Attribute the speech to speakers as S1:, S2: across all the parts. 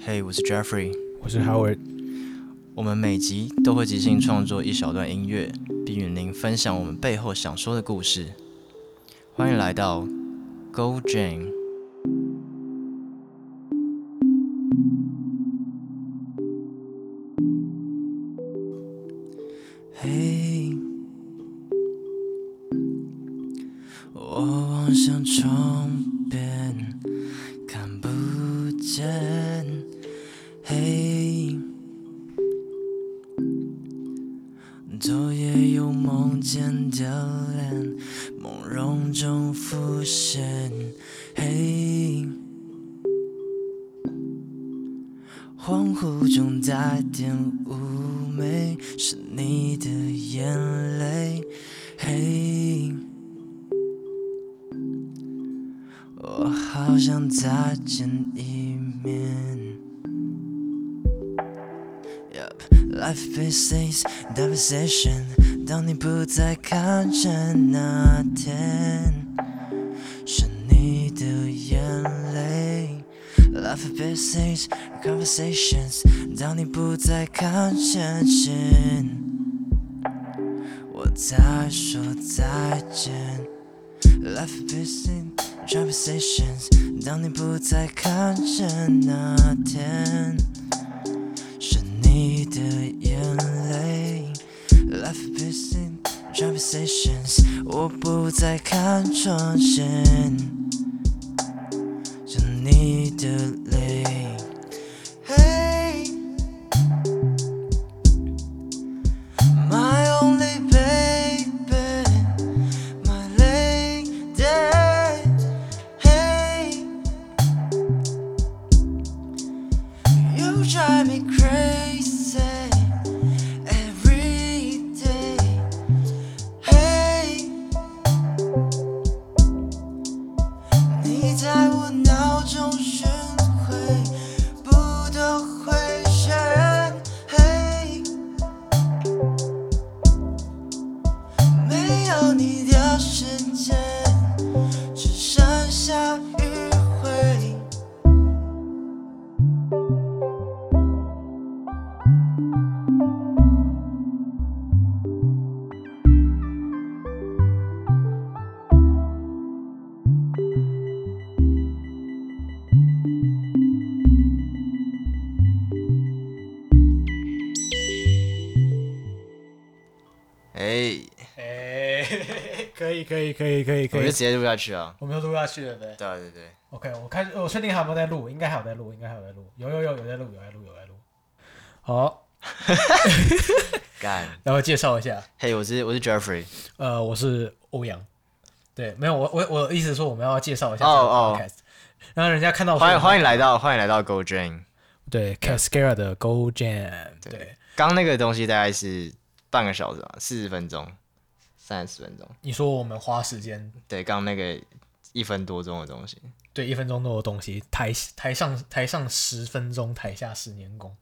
S1: Hey，我是 Jeffrey，
S2: 我是 Howard。
S1: 我们每集都会即兴创作一小段音乐，并与您分享我们背后想说的故事。欢迎来到 Go Jane。嘿，我望向窗中带点妩媚，是你的眼泪。嘿，我好想再见一面。Life is devastation。当你不再看见那天，Life is conversations。当你不再看见，我在说再见。Life is conversations。当你不再看见那天。你的眼泪，Life is in conversations，我不再看从前，是你的
S2: 可以可以可以可以可以，
S1: 我就直接录下去啊！
S2: 我们就录下去了，呗。
S1: 对对对。
S2: OK，我看我确定还有没有在录，应该还有在录，应该还有在录，有有有有在录，有在录有在录。好。
S1: 干。
S2: 然后介绍一下，
S1: 嘿，我是我是 Jeffrey，
S2: 呃，我是欧阳。对，没有我我我的意思是说我们要介绍一下
S1: 哦哦，
S2: 然后人家看到。
S1: 欢迎欢迎来到欢迎来到 Go Jam。
S2: 对，Cascara 的 Go Jam。对。
S1: 刚那个东西大概是半个小时吧，四十分钟。三十分钟，
S2: 你说我们花时间？
S1: 对，刚那个一分多钟的东西，
S2: 对，一分钟多的东西，台台上台上十分钟，台下十年功，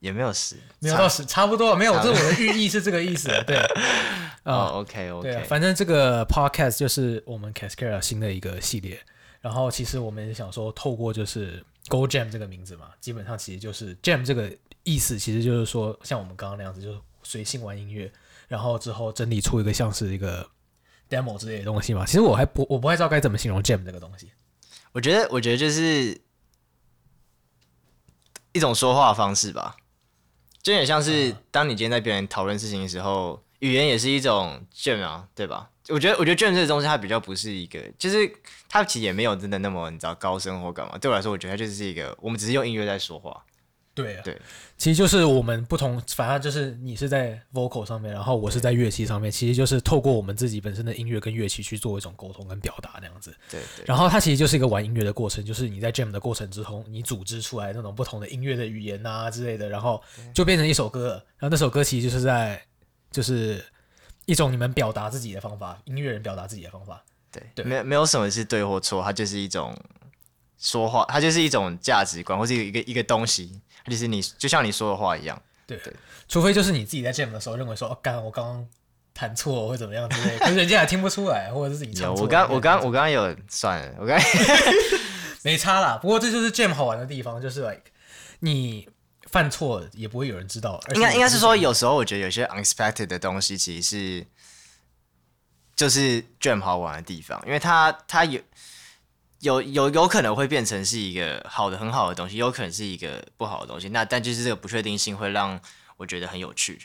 S1: 也没有十，
S2: 没有到十，差不多，没有，这我的寓意是这个意思，对，
S1: 哦，OK OK，
S2: 对，反正这个 Podcast 就是我们 Cascara 新的一个系列，然后其实我们也想说，透过就是 Go Jam 这个名字嘛，基本上其实就是 Jam 这个意思，其实就是说像我们刚刚那样子，就是随性玩音乐。然后之后整理出一个像是一个 demo 之类的东西嘛，其实我还不我不太知道该怎么形容 jam 这个东西。
S1: 我觉得我觉得就是一种说话方式吧，就有点像是当你今天在别人讨论事情的时候，语言也是一种 jam 啊，对吧？我觉得我觉得 jam 这个东西它比较不是一个，就是它其实也没有真的那么你知道高深或干嘛。对我来说，我觉得它就是一个我们只是用音乐在说话。
S2: 对啊，
S1: 对，
S2: 其实就是我们不同，反正就是你是在 vocal 上面，然后我是在乐器上面，其实就是透过我们自己本身的音乐跟乐器去做一种沟通跟表达那样子。
S1: 对对。
S2: 然后它其实就是一个玩音乐的过程，就是你在 jam 的过程之中，你组织出来那种不同的音乐的语言啊之类的，然后就变成一首歌。然后那首歌其实就是在，就是一种你们表达自己的方法，音乐人表达自己的方法。
S1: 对对，没没有什么是对或错，它就是一种说话，它就是一种价值观或是一个一个东西。就是你就像你说的话一样，
S2: 对对，除非就是你自己在 jam 的时候认为说，哦，刚我刚刚弹错或怎么样之类，可是人家还听不出来，或者是自己唱错。
S1: 我刚我刚我刚刚有算了，我刚
S2: 没差啦。不过这就是 jam 好玩的地方，就是 like 你犯错也不会有人知道。
S1: 应该应该是说，有时候我觉得有些 unexpected 的东西，其实是就是 Jam 好玩的地方，因为它它有有有有可能会变成是一个好的很好的东西，有可能是一个不好的东西。那但就是这个不确定性会让我觉得很有趣。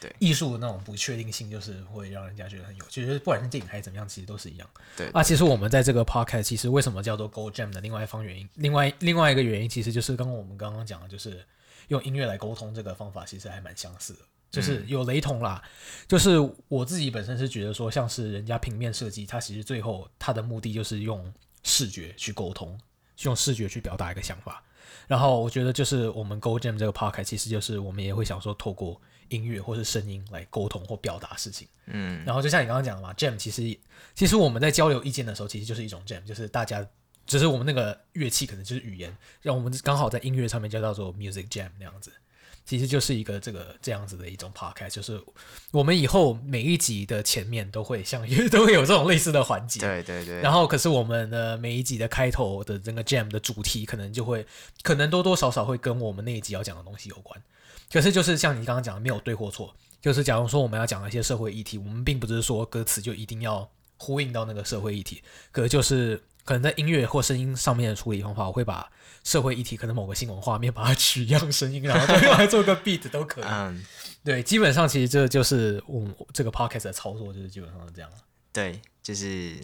S1: 对，
S2: 艺术的那种不确定性，就是会让人家觉得很有趣。就是不管是电影还是怎么样，其实都是一样。
S1: 对
S2: 啊，其实我们在这个 podcast，其实为什么叫做 Go Jam 的另外一方原因，另外另外一个原因，其实就是跟我们刚刚讲的，就是用音乐来沟通这个方法，其实还蛮相似的，就是有雷同啦。嗯、就是我自己本身是觉得说，像是人家平面设计，它其实最后它的目的就是用视觉去沟通，用视觉去表达一个想法。然后我觉得就是我们 Go Jam 这个 podcast，其实就是我们也会想说透过。音乐或是声音来沟通或表达事情，嗯，然后就像你刚刚讲的嘛，Jam 其实其实我们在交流意见的时候，其实就是一种 Jam，就是大家只是我们那个乐器可能就是语言，让我们刚好在音乐上面就叫做 Music Jam 那样子，其实就是一个这个这样子的一种 podcast，就是我们以后每一集的前面都会像 都会有这种类似的环节，
S1: 对对对，
S2: 然后可是我们的每一集的开头的这个 Jam 的主题可能就会可能多多少少会跟我们那一集要讲的东西有关。可是就是像你刚刚讲的，没有对或错。就是假如说我们要讲一些社会议题，我们并不是说歌词就一定要呼应到那个社会议题。可是就是可能在音乐或声音上面的处理方法，我会把社会议题可能某个新闻画面把它取样声音，然后用来做个 beat 都可以。嗯，对，基本上其实这就是我们这个 podcast 的操作，就是基本上是这样。
S1: 对，就是。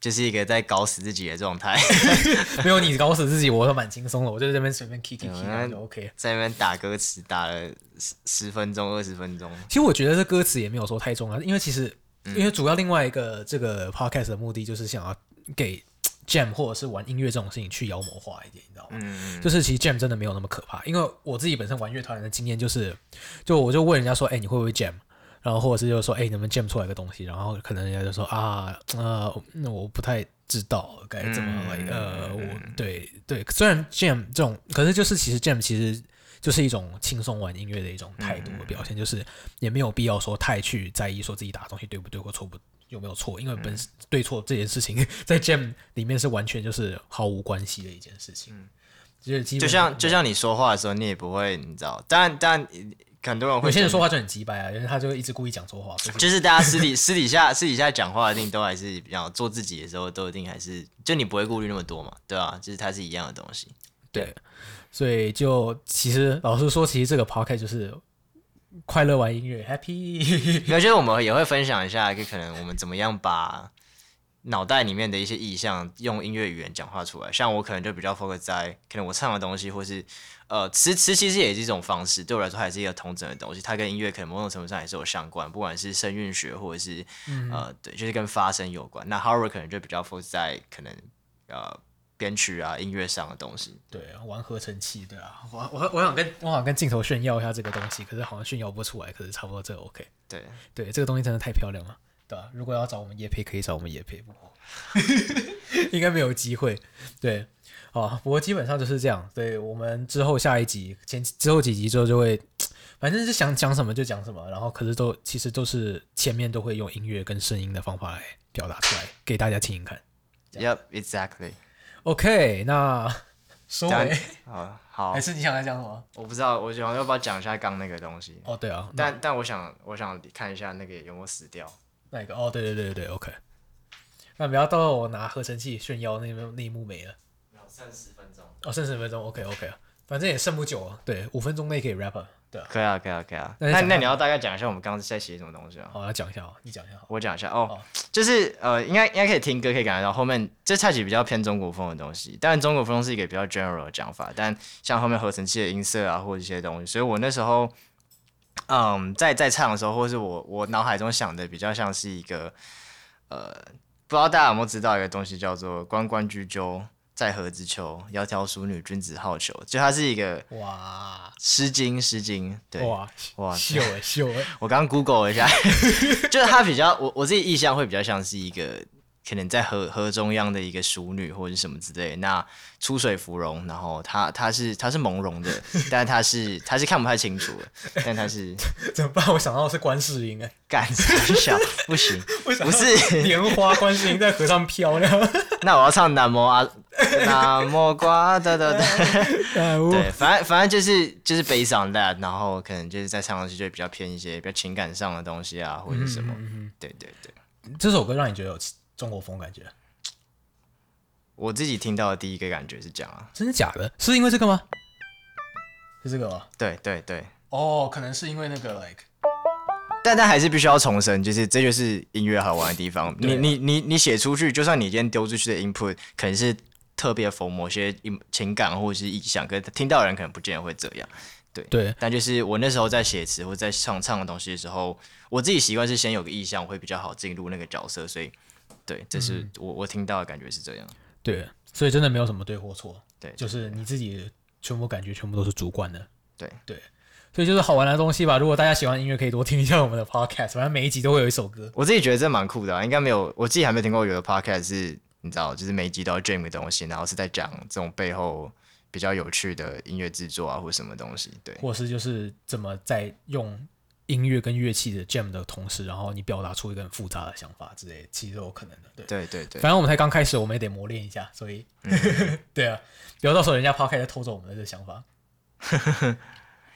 S1: 就是一个在搞死自己的状态，
S2: 没有你搞死自己，我都蛮轻松的。我就在这边随便 key key 就 OK。
S1: 在那边打歌词打了十十分钟、二十分钟。
S2: 其实我觉得这歌词也没有说太重要，因为其实因为主要另外一个这个 podcast 的目的就是想要给 jam 或者是玩音乐这种事情去妖魔化一点，你知道吗？嗯。就是其实 jam 真的没有那么可怕，因为我自己本身玩乐团的经验就是，就我就问人家说，哎，你会不会 jam？然后或者是就是说，哎，能不能 jam 出来个东西？然后可能人家就说啊，呃，那我不太知道该怎么呃，我对对，虽然 jam 这种，可是就是其实 jam 其实就是一种轻松玩音乐的一种态度的表现，嗯、就是也没有必要说太去在意说自己打的东西对不对或错不有没有错，因为本身对错这件事情 在 jam 里面是完全就是毫无关系的一件事情。嗯、就是就
S1: 像就像你说话的时候，你也不会你知道，但但。很多人会，
S2: 有些人说话就很直白啊，因为他就会一直故意讲错话。
S1: 就是大家私底 私底下私底下讲话，一定都还是比较做自己的时候，都一定还是就你不会顾虑那么多嘛，对吧、啊？就是它是一样的东西。
S2: 对，所以就其实老实说，其实这个 podcast 就是快乐玩音乐，happy。
S1: 我觉得我们也会分享一下，就可能我们怎么样把脑袋里面的一些意象用音乐语言讲话出来。像我可能就比较 focus 在可能我唱的东西，或是。呃，词词其实也是一种方式，对我来说还是一个同整的东西。它跟音乐可能某种程度上也是有相关，不管是声韵学或者是、嗯、呃，对，就是跟发声有关。那 Howard 可能就比较 focus 在可能呃编曲啊音乐上的东西。
S2: 对，玩合成器，对啊，我我我想跟我想跟镜头炫耀一下这个东西，可是好像炫耀不出来，可是差不多这个 OK。
S1: 对
S2: 对，这个东西真的太漂亮了，对吧、啊？如果要找我们叶配，可以找我们叶配，不过应该没有机会。对。啊，不过基本上就是这样。对，我们之后下一集前之后几集之后就会，反正是想讲什么就讲什么。然后可是都其实都是前面都会用音乐跟声音的方法来表达出来，给大家听听看。
S1: Yep, exactly.
S2: OK，那 收尾。
S1: 好，好。
S2: 还是你想来讲什么？
S1: 我不知道，我想要不要讲一下刚那个东西？
S2: 哦，对啊。
S1: 但但我想我想看一下那个有没有死掉。
S2: 那个？哦，对对对对对，OK。那不要到时候我拿合成器炫耀那那一幕没了。
S1: 剩十分钟
S2: 哦，剩十分钟，OK OK 啊，反正也剩不久啊，对，五分钟内可以 rap，对，
S1: 可以啊，可以啊，可以啊。那那你要大概讲一下我们刚刚在写什么东西啊？
S2: 好，要讲一下哦，你讲一下，
S1: 我讲一下哦，就是呃，应该应该可以听歌，可以感觉到后面这菜曲比较偏中国风的东西，当然中国风是一个比较 general 的讲法，但像后面合成器的音色啊，或者一些东西，所以我那时候嗯，在在唱的时候，或者是我我脑海中想的比较像是一个呃，不知道大家有没有知道一个东西叫做关关雎鸠。在河之秋，窈窕淑女，君子好逑。就它是一个哇，《诗经》《诗经》对哇
S2: 哇秀哎秀哎！
S1: 我刚刚 Google 了一下，就是它比较我我自己意象会比较像是一个可能在河河中央的一个淑女或者什么之类。那出水芙蓉，然后它它是它是朦胧的，但它是它是看不太清楚的，但它是
S2: 怎么办？我想到的是观世音哎，
S1: 干小不行，不是莲
S2: 花观世音在河上飘呢。
S1: 那我要唱南无阿。那么挂的的的，对，反正反正就是就是 based on that，然后可能就是在唱上去就比较偏一些比较情感上的东西啊，或者什么，嗯、对对对。
S2: 这首歌让你觉得有中国风感觉？
S1: 我自己听到的第一个感觉是这样啊，
S2: 真的假的？是因为这个吗？是这个吗？
S1: 对对对。
S2: 哦，可能是因为那个 like。
S1: 但但还是必须要重申，就是这就是音乐好玩的地方。你你你你写出去，就算你今天丢出去的 input 可能是特别 for 某些情感或者是意象，可是听到的人可能不见得会这样。对对。但就是我那时候在写词或者在唱唱的东西的时候，我自己习惯是先有个意象，会比较好进入那个角色。所以，对，这是我、嗯、我听到的感觉是这样。
S2: 对，所以真的没有什么对或错。对，就是你自己全部感觉全部都是主观的。
S1: 对
S2: 对。所以就是好玩的东西吧。如果大家喜欢音乐，可以多听一下我们的 podcast。反正每一集都会有一首歌。
S1: 我自己觉得这蛮酷的啊，应该没有，我自己还没听过有的 podcast 是，你知道，就是每一集都要 jam 的东西，然后是在讲这种背后比较有趣的音乐制作啊，或什么东西。对，
S2: 或是就是怎么在用音乐跟乐器的 jam 的同时，然后你表达出一个很复杂的想法之类，其实都有可能的。对
S1: 对对对。
S2: 反正我们才刚开始，我们也得磨练一下，所以，嗯、对啊，不要到时候人家 podcast 偷走我们的这个想法。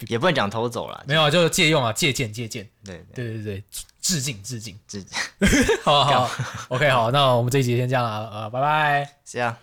S1: 也不能讲偷走了，
S2: 没有啊，就是借用啊，借鉴借鉴，
S1: 对
S2: 对。对对，致敬致敬
S1: 致敬，
S2: 好 好，好，OK 好，那我们这一集先这样了，呃，拜拜，
S1: 这样。